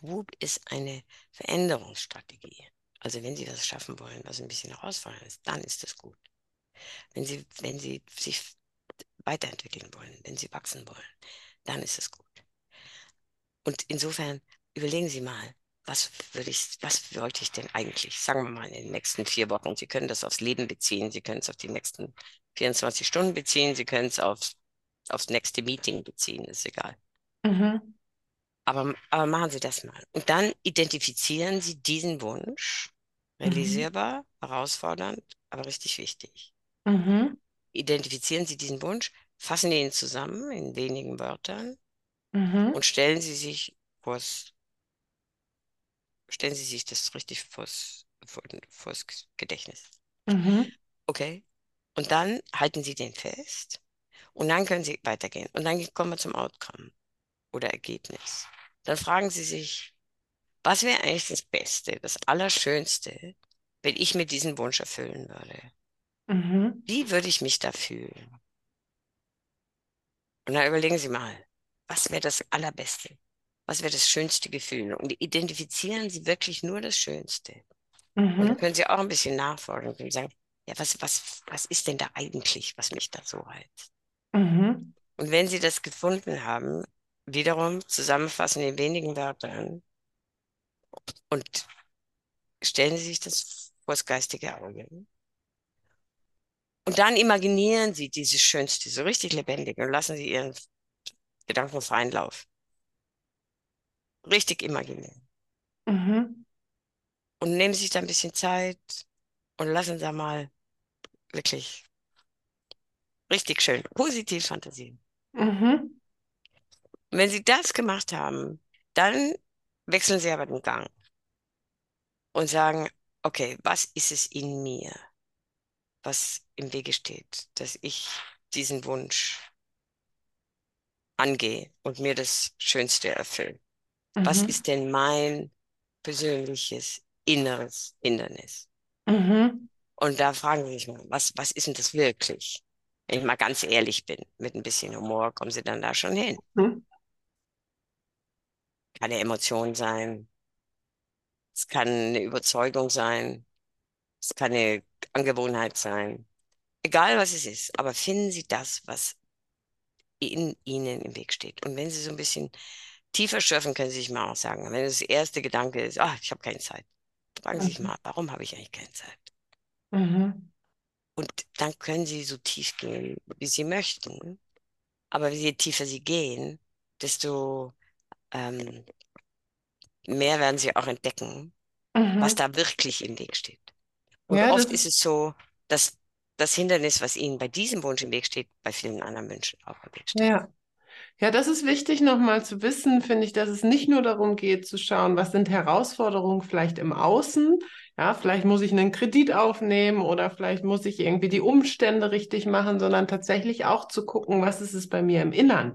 WOOP ist eine Veränderungsstrategie. Also wenn Sie das schaffen wollen, was ein bisschen herausfordernd ist, dann ist das gut. Wenn Sie, wenn Sie sich weiterentwickeln wollen, wenn Sie wachsen wollen, dann ist es gut. Und insofern überlegen Sie mal, was würde ich, was wollte ich denn eigentlich? Sagen wir mal in den nächsten vier Wochen. Sie können das aufs Leben beziehen, Sie können es auf die nächsten 24 Stunden beziehen, Sie können es auf, aufs nächste Meeting beziehen, ist egal. Mhm. Aber, aber machen Sie das mal. Und dann identifizieren Sie diesen Wunsch, mhm. realisierbar, mhm. herausfordernd, aber richtig wichtig. Mhm. Identifizieren Sie diesen Wunsch, fassen ihn zusammen in wenigen Wörtern mhm. und stellen Sie sich vors, stellen Sie sich das richtig vors, vor, vors Gedächtnis. Mhm. Okay. Und dann halten Sie den fest und dann können Sie weitergehen. Und dann kommen wir zum Outcome oder Ergebnis. Dann fragen Sie sich, was wäre eigentlich das Beste, das Allerschönste, wenn ich mir diesen Wunsch erfüllen würde? Mhm. Wie würde ich mich da fühlen? Und dann überlegen Sie mal, was wäre das Allerbeste? Was wäre das schönste Gefühl? Und identifizieren Sie wirklich nur das Schönste. Mhm. Und dann können Sie auch ein bisschen nachfragen und sagen, ja, was, was, was ist denn da eigentlich, was mich da so heizt? Mhm. Und wenn Sie das gefunden haben, wiederum zusammenfassen in wenigen Wörtern und stellen Sie sich das vor das geistige Auge. Und dann imaginieren Sie dieses Schönste so richtig lebendig und lassen Sie Ihren Gedanken freien Lauf. Richtig imaginieren. Mhm. Und nehmen sich da ein bisschen Zeit und lassen Sie mal wirklich richtig schön, positiv fantasieren. Mhm. Wenn Sie das gemacht haben, dann wechseln Sie aber den Gang und sagen, okay, was ist es in mir? was im Wege steht, dass ich diesen Wunsch angehe und mir das Schönste erfülle. Mhm. Was ist denn mein persönliches inneres Hindernis? Mhm. Und da fragen Sie sich mal, was, was ist denn das wirklich? Wenn ich mal ganz ehrlich bin, mit ein bisschen Humor kommen Sie dann da schon hin. Mhm. Kann eine Emotion sein, es kann eine Überzeugung sein, es kann eine Angewohnheit sein. Egal was es ist, aber finden Sie das, was in Ihnen im Weg steht. Und wenn Sie so ein bisschen tiefer schürfen, können Sie sich mal auch sagen, wenn das erste Gedanke ist, ach, ich habe keine Zeit, fragen Sie sich mhm. mal, warum habe ich eigentlich keine Zeit? Mhm. Und dann können Sie so tief gehen, wie Sie möchten. Aber je tiefer Sie gehen, desto ähm, mehr werden Sie auch entdecken, mhm. was da wirklich im Weg steht. Und ja, oft ist es so, dass das Hindernis, was ihnen bei diesem Wunsch im Weg steht, bei vielen anderen Menschen auch im Weg steht. Ja. Ja, das ist wichtig nochmal zu wissen, finde ich, dass es nicht nur darum geht zu schauen, was sind Herausforderungen vielleicht im Außen. Ja, vielleicht muss ich einen Kredit aufnehmen oder vielleicht muss ich irgendwie die Umstände richtig machen, sondern tatsächlich auch zu gucken, was ist es bei mir im Innern.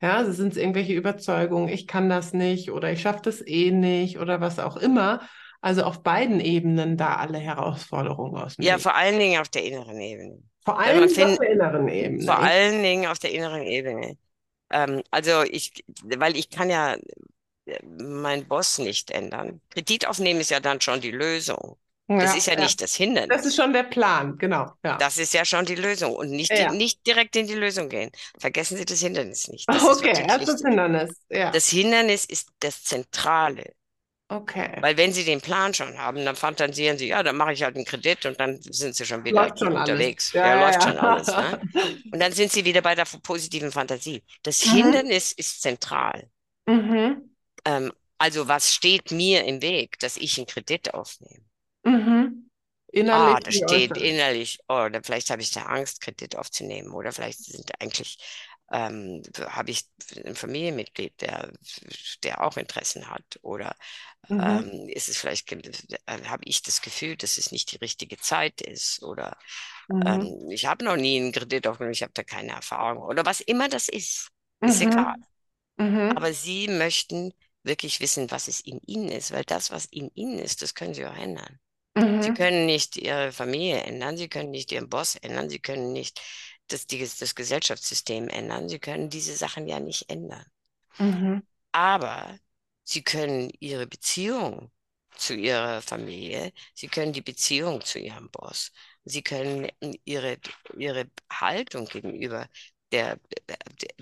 Ja, also sind es irgendwelche Überzeugungen, ich kann das nicht oder ich schaffe das eh nicht oder was auch immer. Also auf beiden Ebenen da alle Herausforderungen aus Ja, vor allen Dingen auf der inneren Ebene. Vor allen Dingen auf der inneren Ebene. Vor allen Dingen auf der inneren Ebene. Ähm, also ich, weil ich kann ja äh, meinen Boss nicht ändern. Kredit aufnehmen ist ja dann schon die Lösung. Das ja, ist ja, ja, nicht das Hindernis. Das ist schon der Plan, genau. Ja. Das ist ja schon die Lösung und nicht, die, nicht direkt in die Lösung gehen. Vergessen Sie das Hindernis nicht. Das okay, erst das Hindernis. Das Hindernis ist das Zentrale. Okay. Weil wenn Sie den Plan schon haben, dann fantasieren Sie, ja, dann mache ich halt einen Kredit und dann sind Sie schon wieder läuft schon unterwegs. Ja, ja, ja läuft schon alles. Ne? Und dann sind Sie wieder bei der positiven Fantasie. Das mhm. Hindernis ist zentral. Mhm. Ähm, also was steht mir im Weg, dass ich einen Kredit aufnehme? Mhm. Innerlich. Ah, da steht innerlich, oh, dann vielleicht habe ich da Angst, Kredit aufzunehmen oder vielleicht sind eigentlich ähm, habe ich ein Familienmitglied, der, der auch Interessen hat? Oder mhm. ähm, ist es vielleicht, äh, habe ich das Gefühl, dass es nicht die richtige Zeit ist? Oder mhm. ähm, ich habe noch nie einen Kredit aufgenommen, ich habe da keine Erfahrung. Oder was immer das ist, ist mhm. egal. Mhm. Aber Sie möchten wirklich wissen, was es in Ihnen ist, weil das, was in Ihnen ist, das können Sie auch ändern. Sie mhm. können nicht Ihre Familie ändern, Sie können nicht Ihren Boss ändern, Sie können nicht das, die, das Gesellschaftssystem ändern. Sie können diese Sachen ja nicht ändern. Mhm. Aber sie können ihre Beziehung zu ihrer Familie, sie können die Beziehung zu ihrem Boss, sie können ihre, ihre Haltung gegenüber der, der,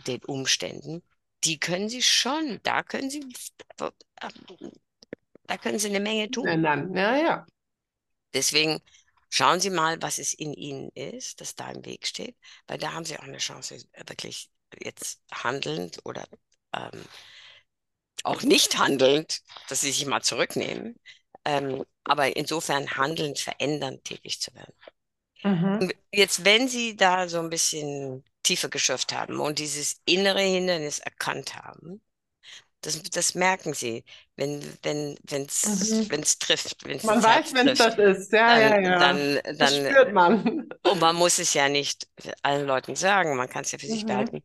den Umständen, die können sie schon, da können sie Da können Sie eine Menge tun. Ändern. Ja, ja. Deswegen schauen Sie mal, was es in Ihnen ist, das da im Weg steht, weil da haben Sie auch eine Chance, wirklich jetzt handelnd oder ähm, auch nicht handelnd, dass Sie sich mal zurücknehmen, ähm, aber insofern handelnd, verändernd tätig zu werden. Mhm. Jetzt, wenn Sie da so ein bisschen tiefer geschürft haben und dieses innere Hindernis erkannt haben, das, das merken sie, wenn wenn wenn's mhm. wenn's trifft, wenn's Man weiß, wenn es das ist, ja, dann, ja, ja. Dann, dann, das spürt man. Und man muss es ja nicht allen Leuten sagen, man kann es ja für mhm. sich behalten.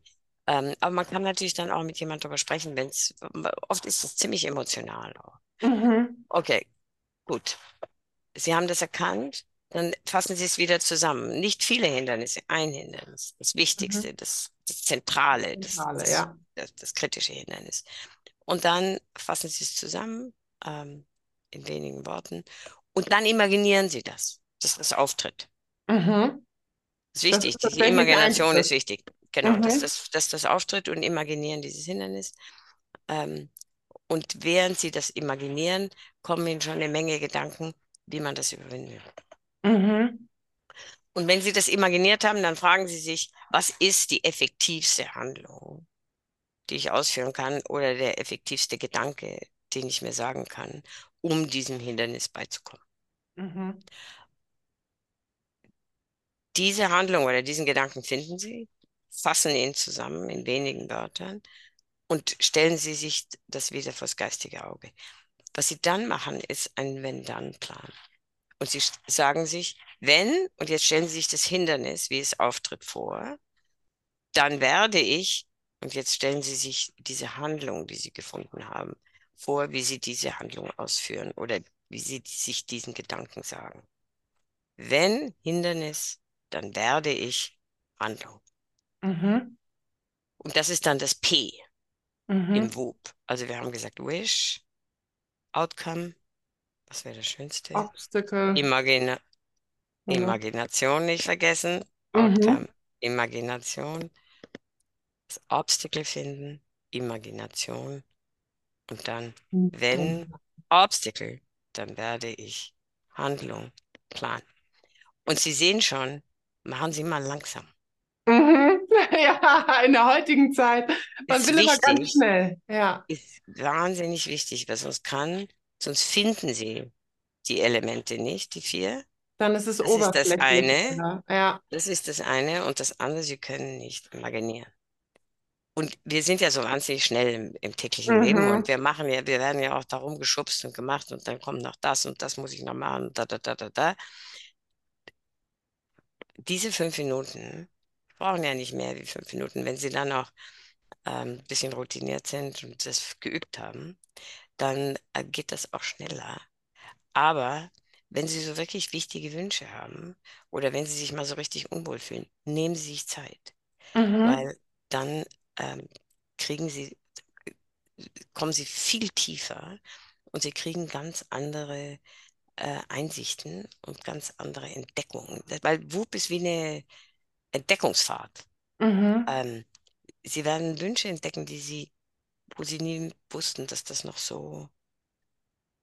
Ähm, aber man kann natürlich dann auch mit jemandem darüber sprechen, wenn es, oft ist es ziemlich emotional. Mhm. Okay, gut. Sie haben das erkannt, dann fassen Sie es wieder zusammen. Nicht viele Hindernisse, ein Hindernis, das Wichtigste, mhm. das, das Zentrale, Zentrale das, ja. das, das, kritische Hindernis. Und dann fassen Sie es zusammen ähm, in wenigen Worten und dann imaginieren Sie das, dass das auftritt. Mhm. Das ist wichtig, das ist diese Imagination ist wichtig. Genau, mhm. dass, das, dass das auftritt und imaginieren dieses Hindernis. Ähm, und während Sie das imaginieren, kommen Ihnen schon eine Menge Gedanken, wie man das überwinden will. Mhm. Und wenn Sie das imaginiert haben, dann fragen Sie sich, was ist die effektivste Handlung? Die ich ausführen kann oder der effektivste Gedanke, den ich mir sagen kann, um diesem Hindernis beizukommen. Mhm. Diese Handlung oder diesen Gedanken finden Sie, fassen ihn zusammen in wenigen Wörtern und stellen Sie sich das wieder vors geistige Auge. Was Sie dann machen, ist ein Wenn-Dann-Plan. Und Sie sagen sich, wenn, und jetzt stellen Sie sich das Hindernis, wie es auftritt, vor, dann werde ich und jetzt stellen Sie sich diese Handlung, die Sie gefunden haben, vor, wie Sie diese Handlung ausführen oder wie Sie sich diesen Gedanken sagen. Wenn Hindernis, dann werde ich Handlung. Mhm. Und das ist dann das P mhm. im WUP. Also wir haben gesagt Wish, Outcome, was wäre das Schönste? Obstacle. Imagina ja. Imagination nicht vergessen. Mhm. Outcome, Imagination das Obstacle finden, Imagination und dann, wenn Obstacle, dann werde ich Handlung planen. Und Sie sehen schon, machen Sie mal langsam. Mhm. Ja, in der heutigen Zeit. Man ist will wichtig, immer ganz schnell. Ja. Ist wahnsinnig wichtig, weil sonst kann, sonst finden Sie die Elemente nicht, die vier. Dann ist es das oberflächlich. Ist das eine. Ja. ja. Das ist das eine. Und das andere, Sie können nicht imaginieren. Und wir sind ja so wahnsinnig schnell im, im täglichen mhm. Leben und wir machen ja, wir werden ja auch darum geschubst und gemacht und dann kommt noch das und das muss ich noch machen da, da, da, da, da. Diese fünf Minuten brauchen ja nicht mehr wie fünf Minuten. Wenn Sie dann auch ähm, ein bisschen routiniert sind und das geübt haben, dann äh, geht das auch schneller. Aber wenn Sie so wirklich wichtige Wünsche haben oder wenn Sie sich mal so richtig unwohl fühlen, nehmen Sie sich Zeit. Mhm. Weil dann ähm, kriegen sie, kommen sie viel tiefer und sie kriegen ganz andere äh, Einsichten und ganz andere Entdeckungen. Weil WUP ist wie eine Entdeckungsfahrt. Mhm. Ähm, sie werden Wünsche entdecken, die sie, wo sie nie wussten, dass das noch so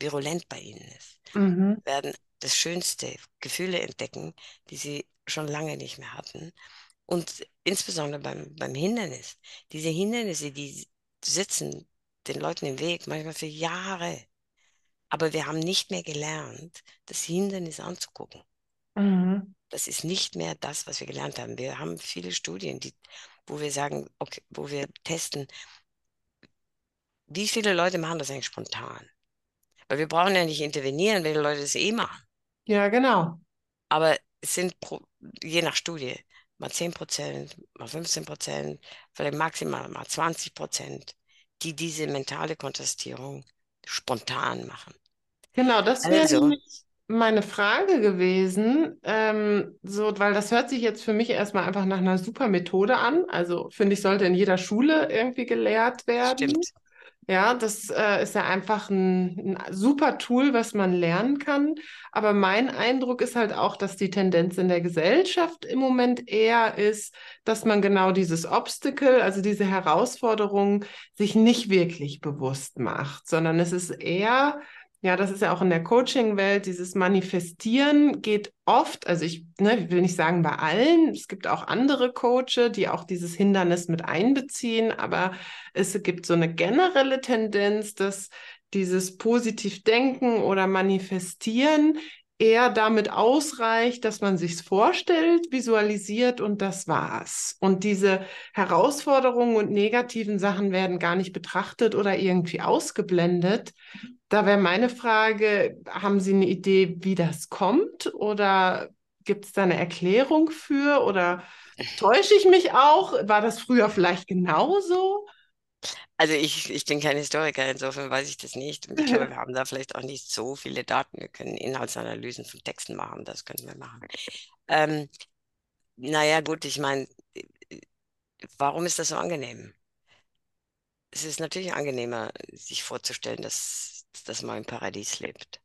virulent bei ihnen ist. Mhm. Werden das schönste Gefühle entdecken, die sie schon lange nicht mehr hatten. Und insbesondere beim, beim Hindernis. Diese Hindernisse, die sitzen den Leuten im Weg, manchmal für Jahre. Aber wir haben nicht mehr gelernt, das Hindernis anzugucken. Mhm. Das ist nicht mehr das, was wir gelernt haben. Wir haben viele Studien, die, wo wir sagen, okay, wo wir testen, wie viele Leute machen das eigentlich spontan? Weil wir brauchen ja nicht intervenieren, wenn die Leute das eh machen. Ja, genau. Aber es sind je nach Studie mal 10 Prozent, mal 15 Prozent, vielleicht maximal mal 20 Prozent, die diese mentale Kontrastierung spontan machen. Genau, das wäre also, meine Frage gewesen, ähm, so, weil das hört sich jetzt für mich erstmal einfach nach einer super Methode an. Also finde ich, sollte in jeder Schule irgendwie gelehrt werden. Stimmt. Ja, das äh, ist ja einfach ein, ein, super Tool, was man lernen kann. Aber mein Eindruck ist halt auch, dass die Tendenz in der Gesellschaft im Moment eher ist, dass man genau dieses Obstacle, also diese Herausforderung, sich nicht wirklich bewusst macht, sondern es ist eher Ja, das ist ja auch in der Coaching-Welt, dieses Manifestieren geht oft, also ich, ne, will nicht sagen bei allen, es gibt auch andere Coaches, die auch dieses Hindernis mit einbeziehen, aber es gibt so eine generelle Tendenz, dass dieses positiv Denken oder Manifestieren eher damit ausreicht, dass man sich's vorstellt, visualisiert und das war's. Und diese Herausforderungen und negativen Sachen werden gar nicht betrachtet oder irgendwie ausgeblendet. Da wäre meine Frage, haben Sie eine Idee, wie das kommt oder gibt es da eine Erklärung für oder täusche ich mich auch? War das früher vielleicht genauso? Also ich, ich bin kein Historiker, insofern weiß ich das nicht. Ich glaube, wir haben da vielleicht auch nicht so viele Daten. Wir können Inhaltsanalysen von Texten machen, das können wir machen. Ähm, naja, gut, ich meine, warum ist das so angenehm? Es ist natürlich angenehmer, sich vorzustellen, dass, dass man im Paradies lebt.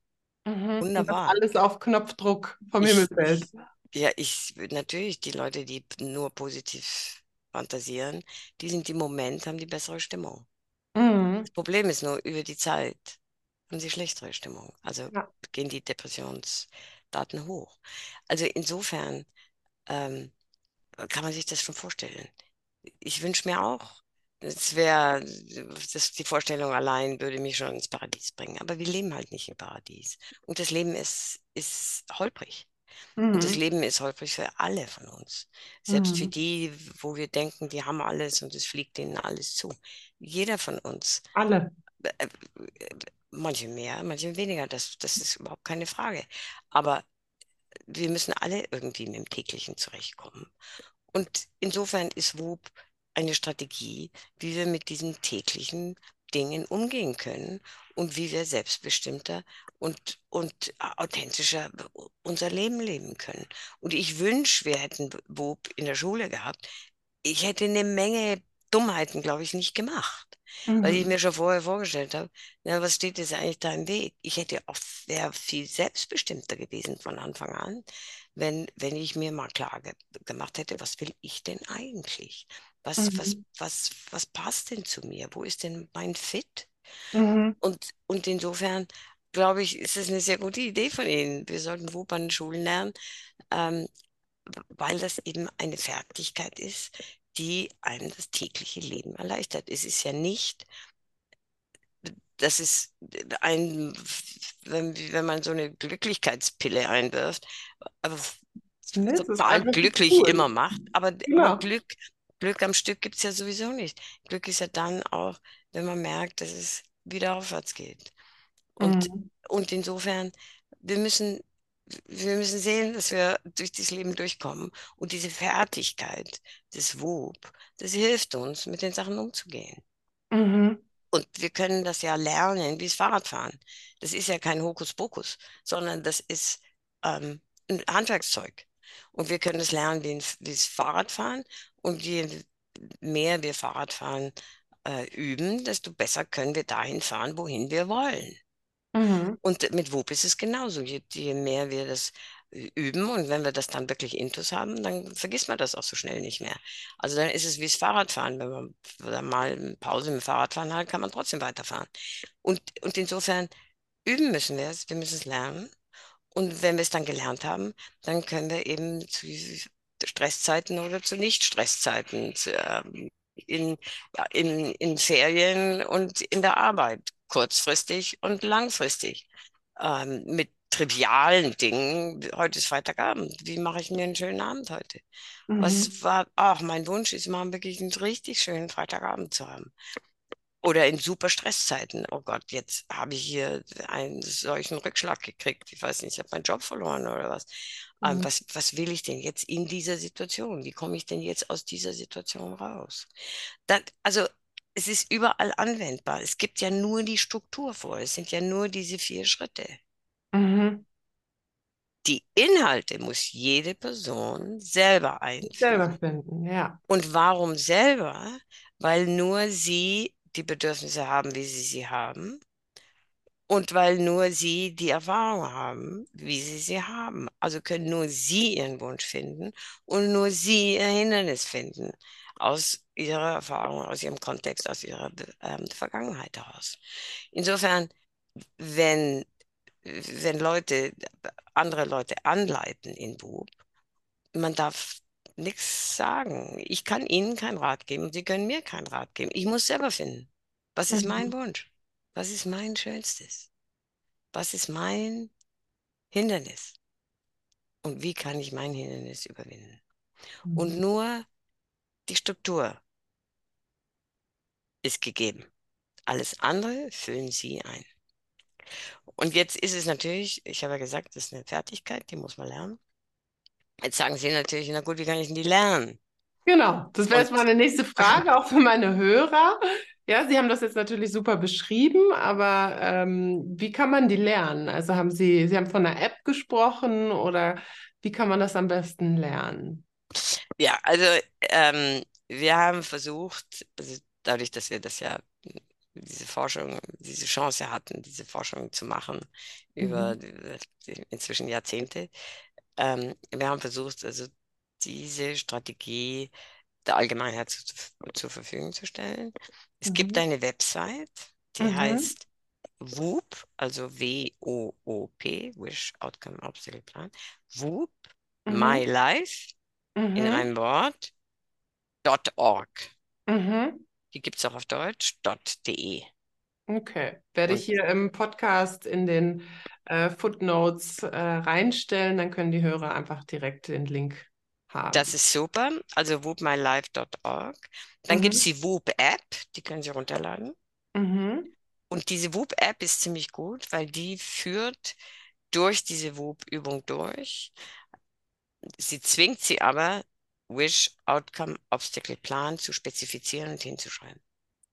Mhm. Wunderbar. alles auf Knopfdruck vom ich, Himmel fällt. Ja, ich natürlich die Leute, die nur positiv fantasieren, die sind im Moment, haben die bessere Stimmung. Mhm. Das Problem ist nur, über die Zeit haben sie schlechtere Stimmung. Also ja. gehen die Depressionsdaten hoch. Also insofern ähm, kann man sich das schon vorstellen. Ich wünsche mir auch, es wäre, die Vorstellung allein würde mich schon ins Paradies bringen. Aber wir leben halt nicht im Paradies. Und das Leben ist, ist holprig. Mhm. Und das mhm. Leben ist häufig für alle von uns. Selbst mhm. für die, wo wir denken, die haben alles und es fliegt ihnen alles zu. Jeder von uns. Alle. Äh, manche mehr, manche weniger, das, das ist überhaupt keine Frage. Aber wir müssen alle irgendwie mit dem täglichen zurechtkommen. Und insofern ist WUP eine Strategie, wie wir mit diesen täglichen Dingen umgehen können und wie wir selbstbestimmter und, und authentischer unser Leben leben können. Und ich wünsche, wir hätten Bob in der Schule gehabt. Ich hätte eine Menge Dummheiten, glaube ich, nicht gemacht. Mhm. Weil ich mhm. mir schon vorher vorgestellt habe, na, was steht jetzt eigentlich da im Weg? Ich hätte auch sehr viel selbstbestimmter gewesen von Anfang an, wenn, wenn ich mir mal klar ge gemacht hätte, was will ich denn eigentlich? Was, mhm. was, was, was passt denn zu mir? Wo ist denn mein Fit? Mhm. Und, und insofern glaube ich, ist es eine sehr gute Idee von Ihnen. Wir sollten WUP an Schulen lernen, ähm, weil das eben eine Fertigkeit ist, die einem das tägliche Leben erleichtert. Es ist ja nicht, das ist ein, wenn, wenn man so eine Glücklichkeitspille einwirft, nee, total glücklich cool. immer macht, aber, ja. aber Glück, Glück am Stück gibt es ja sowieso nicht. Glück ist ja dann auch, wenn man merkt, dass es wieder aufwärts geht. Und, mhm. und insofern, wir müssen, wir müssen sehen, dass wir durch das Leben durchkommen. Und diese Fertigkeit des WOB, das hilft uns, mit den Sachen umzugehen. Mhm. Und wir können das ja lernen, wie es Fahrradfahren. Das ist ja kein Hokuspokus, sondern das ist ähm, ein Handwerkszeug. Und wir können es lernen, wie, wie es Fahrradfahren. Und je mehr wir Fahrradfahren äh, üben, desto besser können wir dahin fahren, wohin wir wollen. Mhm. Und mit WUP ist es genauso. Je, je mehr wir das üben und wenn wir das dann wirklich intus haben, dann vergisst man das auch so schnell nicht mehr. Also dann ist es wie das Fahrradfahren. Wenn man dann mal eine Pause mit dem Fahrradfahren hat, kann man trotzdem weiterfahren. Und, und insofern üben müssen wir es, wir müssen es lernen. Und wenn wir es dann gelernt haben, dann können wir eben zu Stresszeiten oder zu Nicht-Stresszeiten, ähm, in, in, in Ferien und in der Arbeit kurzfristig und langfristig. Ähm, mit trivialen Dingen. Heute ist Freitagabend. Wie mache ich mir einen schönen Abend heute? Mhm. Was war, ach, mein Wunsch ist mal wirklich einen richtig schönen Freitagabend zu haben. Oder in super Stresszeiten. Oh Gott, jetzt habe ich hier einen solchen Rückschlag gekriegt. Ich weiß nicht, ich habe meinen Job verloren oder was. Mhm. was. Was will ich denn jetzt in dieser Situation? Wie komme ich denn jetzt aus dieser Situation raus? Das, also es ist überall anwendbar. Es gibt ja nur die Struktur vor. Es sind ja nur diese vier Schritte. Mhm. Die Inhalte muss jede Person selber einführen. Selber finden, ja. Und warum selber? Weil nur sie die Bedürfnisse haben, wie sie sie haben. Und weil nur sie die Erfahrung haben, wie sie sie haben. Also können nur sie ihren Wunsch finden und nur sie ihr Hindernis finden aus ihrer Erfahrung, aus ihrem Kontext, aus ihrer ähm, Vergangenheit heraus. Insofern, wenn, wenn Leute, andere Leute anleiten in Bub, man darf nichts sagen. Ich kann Ihnen keinen Rat geben und Sie können mir keinen Rat geben. Ich muss selber finden. Was ist mein mhm. Wunsch? Was ist mein Schönstes? Was ist mein Hindernis? Und wie kann ich mein Hindernis überwinden? Mhm. Und nur die Struktur ist gegeben. Alles andere füllen Sie ein. Und jetzt ist es natürlich, ich habe ja gesagt, das ist eine Fertigkeit, die muss man lernen. Jetzt sagen Sie natürlich, na gut, wie kann ich denn die lernen? Genau, das wäre jetzt meine nächste Frage, auch für meine Hörer. Ja, Sie haben das jetzt natürlich super beschrieben, aber ähm, wie kann man die lernen? Also haben Sie, Sie haben von einer App gesprochen oder wie kann man das am besten lernen? Ja, also ähm, wir haben versucht, also dadurch, dass wir das ja diese Forschung, diese Chance hatten, diese Forschung zu machen über mhm. inzwischen Jahrzehnte. Ähm, wir haben versucht, also diese Strategie der Allgemeinheit zu, zur Verfügung zu stellen. Es mhm. gibt eine Website, die mhm. heißt WOOP, also W-O-O-P, Wish Outcome Obstacle Plan, WOOP, mhm. My Life, in mhm. einem Wort, .org. Mhm. Die gibt es auch auf Deutsch, .de. Okay, werde ich hier im Podcast in den äh, Footnotes äh, reinstellen, dann können die Hörer einfach direkt den Link haben. Das ist super, also whoopmylife.org. Dann mhm. gibt es die Whoop-App, die können Sie runterladen. Mhm. Und diese Whoop-App ist ziemlich gut, weil die führt durch diese Whoop-Übung durch. Sie zwingt sie aber, Wish, Outcome, Obstacle, Plan zu spezifizieren und hinzuschreiben.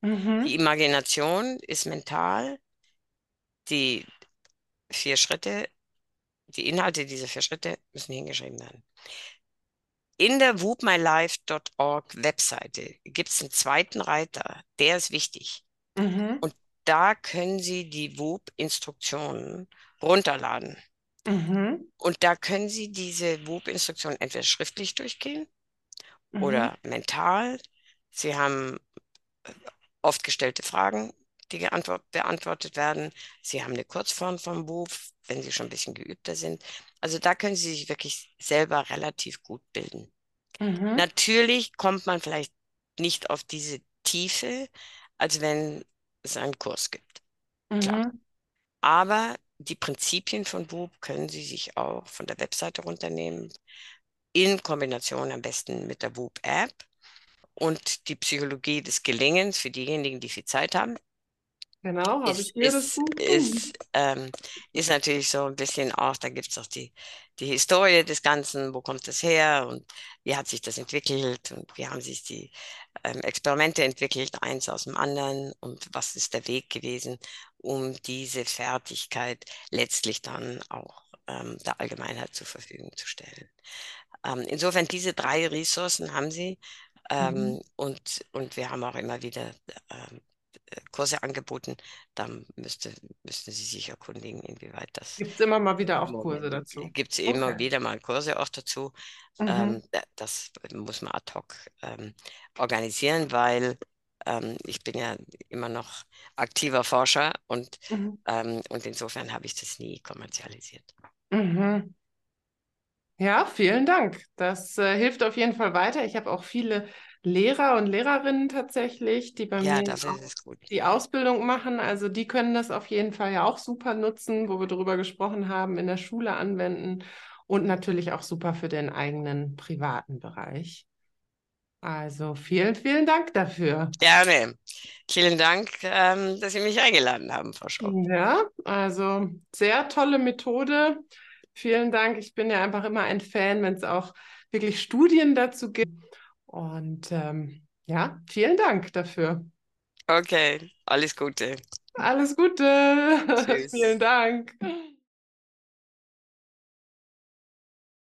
Mhm. Die Imagination ist mental. Die vier Schritte, die Inhalte dieser vier Schritte müssen hingeschrieben werden. In der whoopmylife.org Webseite gibt es einen zweiten Reiter, der ist wichtig. Mhm. Und da können Sie die Whoop-Instruktionen runterladen. Mhm. Und da können Sie diese Whoop-Instruktionen entweder schriftlich durchgehen mhm. oder mental. Sie haben äh, oft gestellte Fragen, die beantwortet werden. Sie haben eine Kurzform vom Whoop, wenn Sie schon ein bisschen geübter sind. Also da können Sie sich wirklich selber relativ gut bilden. Mhm. Natürlich kommt man vielleicht nicht auf diese Tiefe, als wenn es einen Kurs gibt. Mhm. Aber die Prinzipien von Whoop können Sie sich auch von der Webseite runternehmen in Kombination am besten mit der Whoop-App und die Psychologie des Gelingens für diejenigen, die viel Zeit haben. Genau, habe ich hier ist, das Buch. Ist, ähm, ist natürlich so ein bisschen auch, da gibt es auch die, die Historie des Ganzen, wo kommt das her und wie hat sich das entwickelt und wie haben sich die ähm, Experimente entwickelt, eins aus dem anderen und was ist der Weg gewesen, um diese Fertigkeit letztlich dann auch ähm, der Allgemeinheit zur Verfügung zu stellen. Ähm, insofern, diese drei Ressourcen haben sie. Ähm, mhm. und, und wir haben auch immer wieder ähm, Kurse angeboten. Dann müsste, müssten Sie sich erkundigen, inwieweit das. Gibt es immer mal wieder auch Kurse dazu? Gibt es okay. immer wieder mal Kurse auch dazu. Mhm. Ähm, das muss man ad hoc ähm, organisieren, weil ähm, ich bin ja immer noch aktiver Forscher und, mhm. Ähm, und insofern habe ich das nie kommerzialisiert. Mhm. Ja, vielen Dank. Das äh, hilft auf jeden Fall weiter. Ich habe auch viele Lehrer und Lehrerinnen tatsächlich, die bei ja, mir die Ausbildung machen. Also die können das auf jeden Fall ja auch super nutzen, wo wir darüber gesprochen haben, in der Schule anwenden und natürlich auch super für den eigenen privaten Bereich. Also vielen, vielen Dank dafür. Gerne. Vielen Dank, ähm, dass Sie mich eingeladen haben, Frau Schropp. Ja, also sehr tolle Methode. Vielen Dank. Ich bin ja einfach immer ein Fan, wenn es auch wirklich Studien dazu gibt. Und ähm, ja, vielen Dank dafür. Okay, alles Gute. Alles Gute. Vielen Dank.